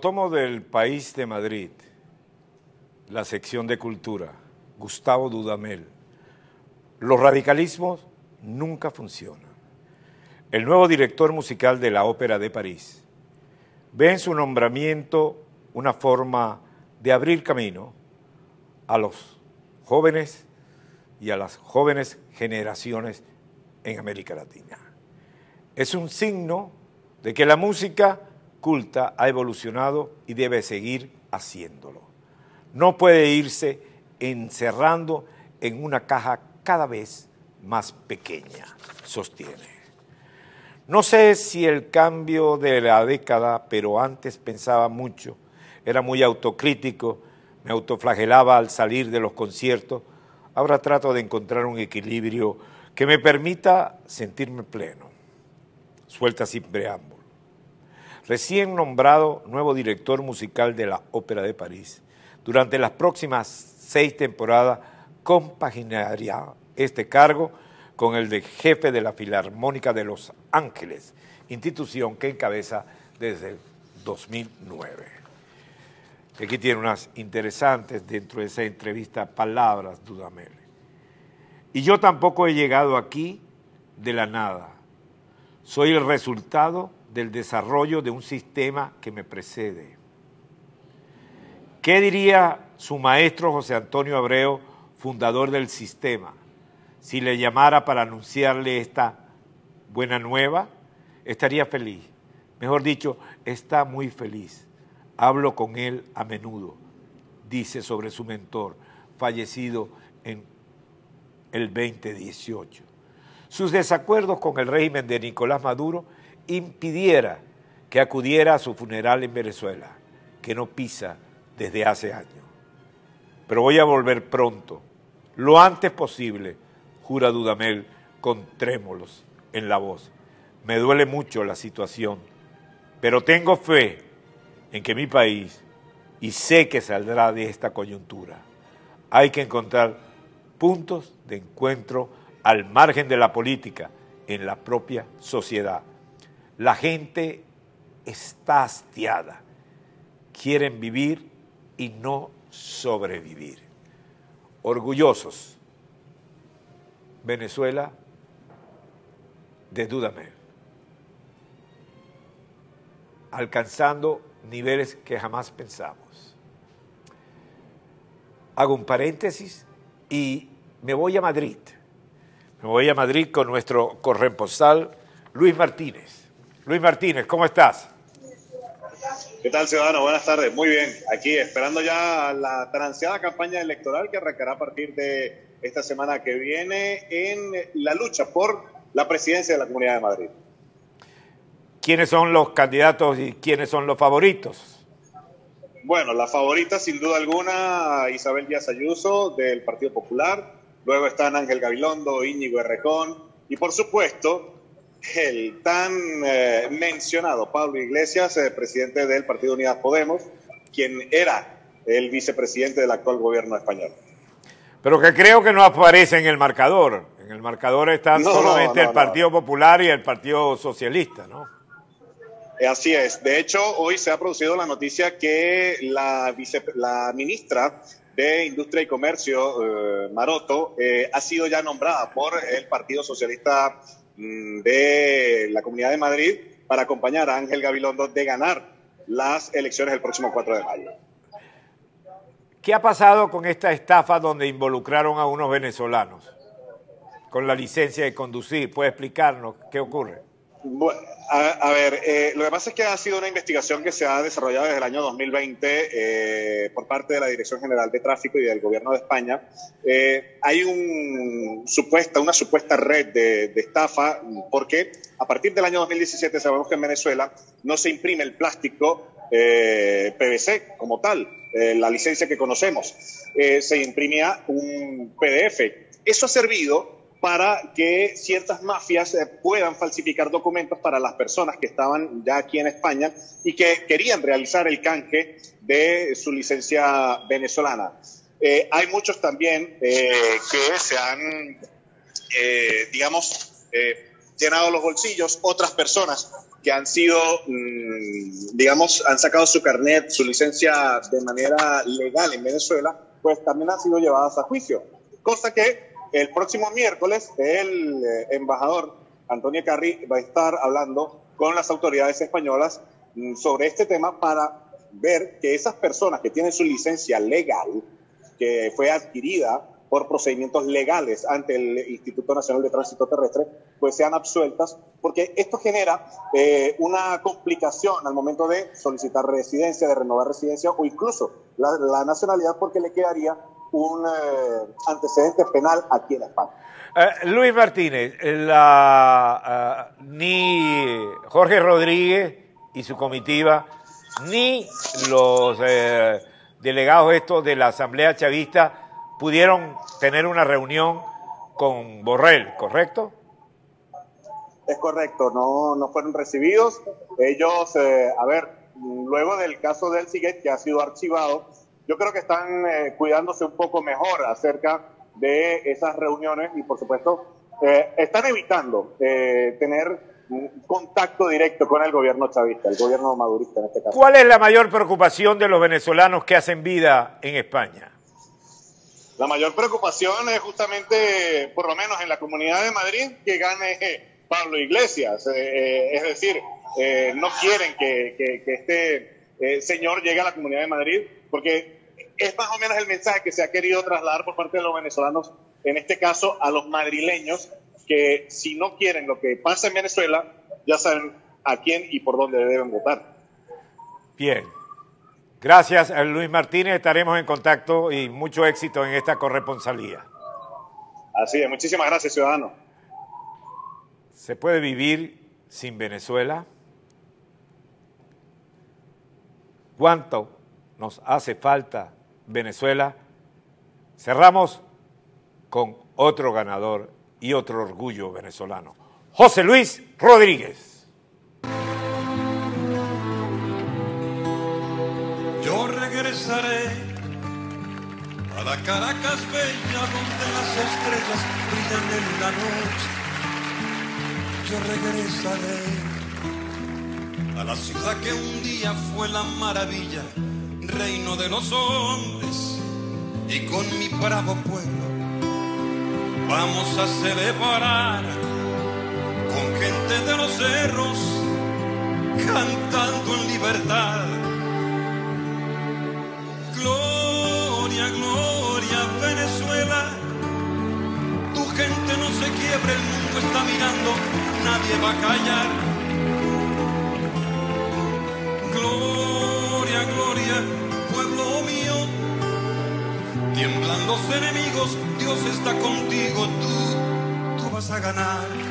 Tomo del país de Madrid, la sección de cultura, Gustavo Dudamel. Los radicalismos nunca funcionan. El nuevo director musical de la Ópera de París ve en su nombramiento una forma de abrir camino a los jóvenes y a las jóvenes generaciones en América Latina. Es un signo de que la música culta ha evolucionado y debe seguir haciéndolo. No puede irse encerrando en una caja cada vez más pequeña, sostiene. No sé si el cambio de la década, pero antes pensaba mucho, era muy autocrítico, me autoflagelaba al salir de los conciertos, ahora trato de encontrar un equilibrio que me permita sentirme pleno. Suelta sin preámbulo recién nombrado nuevo director musical de la Ópera de París. Durante las próximas seis temporadas compaginaría este cargo con el de jefe de la Filarmónica de Los Ángeles, institución que encabeza desde el 2009. Aquí tiene unas interesantes dentro de esa entrevista palabras, Dudamel. Y yo tampoco he llegado aquí de la nada. Soy el resultado del desarrollo de un sistema que me precede. ¿Qué diría su maestro José Antonio Abreu, fundador del sistema, si le llamara para anunciarle esta buena nueva? Estaría feliz. Mejor dicho, está muy feliz. Hablo con él a menudo, dice sobre su mentor, fallecido en el 2018. Sus desacuerdos con el régimen de Nicolás Maduro impidiera que acudiera a su funeral en Venezuela, que no pisa desde hace años. Pero voy a volver pronto, lo antes posible, jura Dudamel con trémolos en la voz. Me duele mucho la situación, pero tengo fe en que mi país, y sé que saldrá de esta coyuntura, hay que encontrar puntos de encuentro al margen de la política en la propia sociedad. La gente está hastiada. Quieren vivir y no sobrevivir. Orgullosos. Venezuela de Dudamel. Alcanzando niveles que jamás pensamos. Hago un paréntesis y me voy a Madrid. Me voy a Madrid con nuestro corresponsal Luis Martínez. Luis Martínez, ¿cómo estás? ¿Qué tal, ciudadano? Buenas tardes. Muy bien. Aquí esperando ya la tan ansiada campaña electoral que arrancará a partir de esta semana que viene en la lucha por la presidencia de la Comunidad de Madrid. ¿Quiénes son los candidatos y quiénes son los favoritos? Bueno, la favorita sin duda alguna Isabel Díaz Ayuso del Partido Popular, luego están Ángel Gabilondo, Íñigo Errejón y por supuesto el tan eh, mencionado Pablo Iglesias, eh, presidente del Partido Unidad Podemos, quien era el vicepresidente del actual gobierno español. Pero que creo que no aparece en el marcador. En el marcador están solamente el Partido Popular y el Partido Socialista, ¿no? Así es. De hecho, hoy se ha producido la noticia que la, la ministra de Industria y Comercio, eh, Maroto, ha sido ya nombrada por el Partido Socialista de la Comunidad de Madrid para acompañar a Ángel Gabilondo de ganar las elecciones el próximo 4 de mayo. ¿Qué ha pasado con esta estafa donde involucraron a unos venezolanos con la licencia de conducir? ¿Puede explicarnos qué ocurre? Bueno, a, ver, eh, lo que pasa es que ha sido una investigación que se ha desarrollado desde el año 2020 eh, por parte de la Dirección General de Tráfico y del Gobierno de España. Eh, hay un supuesta, una supuesta red de, de, estafa porque a partir del año 2017 sabemos que en Venezuela no se imprime el plástico PVC como tal, la licencia que conocemos. se imprimía un PDF. Eso ha servido para que ciertas mafias eh, puedan falsificar documentos para las personas que estaban ya aquí en España y que querían realizar el canje de su licencia venezolana. Eh, hay muchos también eh, que se han, digamos, llenado los bolsillos, otras personas que han sido, mm, digamos, han sacado su carnet, su licencia de manera legal en Venezuela, pues también han sido llevadas a juicio. Cosa que el próximo miércoles el eh, embajador Antonio Carri va a estar hablando con las autoridades españolas mm, sobre este tema para ver que esas personas que tienen su licencia legal, que fue adquirida por procedimientos legales ante el Instituto Nacional de Tránsito Terrestre, pues sean absueltas, porque esto genera eh, una complicación al momento de solicitar residencia, de renovar residencia o incluso la, nacionalidad, porque le quedaría un eh, antecedente penal aquí en España. Eh, Luis Martínez, la, ni Jorge Rodríguez y su comitiva, ni los delegados estos de la Asamblea Chavista pudieron tener una reunión con Borrell, ¿correcto? Es correcto, no, no fueron recibidos. Ellos, eh, a ver, luego del caso del Siguet, que ha sido archivado, yo creo que están eh, cuidándose un poco mejor acerca de esas reuniones y, por supuesto, eh, están evitando tener contacto directo con el gobierno chavista, el gobierno madurista en este caso. ¿Cuál es la mayor preocupación de los venezolanos que hacen vida en España? La mayor preocupación es justamente, por lo menos en la Comunidad de Madrid, que gane eh, Pablo Iglesias. Eh, eh, es decir, no quieren que, este señor llegue a la Comunidad de Madrid, porque es más o menos el mensaje que se ha querido trasladar por parte de los venezolanos, en este caso a los madrileños, que si no quieren lo que pasa en Venezuela, ya saben a quién y por dónde deben votar. Bien. Gracias, Luis Martínez. Estaremos en contacto y mucho éxito en esta corresponsalía. Así es, muchísimas gracias, ciudadano. ¿Se puede vivir sin Venezuela? ¿Cuánto nos hace falta Venezuela? Cerramos con otro ganador y otro orgullo venezolano. José Luis Rodríguez. regresaré a la Caracas bella donde las estrellas brillan en la noche. Yo regresaré a la ciudad que un día fue la maravilla, reino de los hombres, y con mi bravo pueblo vamos a celebrar con gente de los cerros cantando en libertad Gloria, gloria, Venezuela. Tu gente no se quiebre, el mundo está mirando, nadie va a callar. Enemigos, Dios está contigo, tú, tú vas a ganar.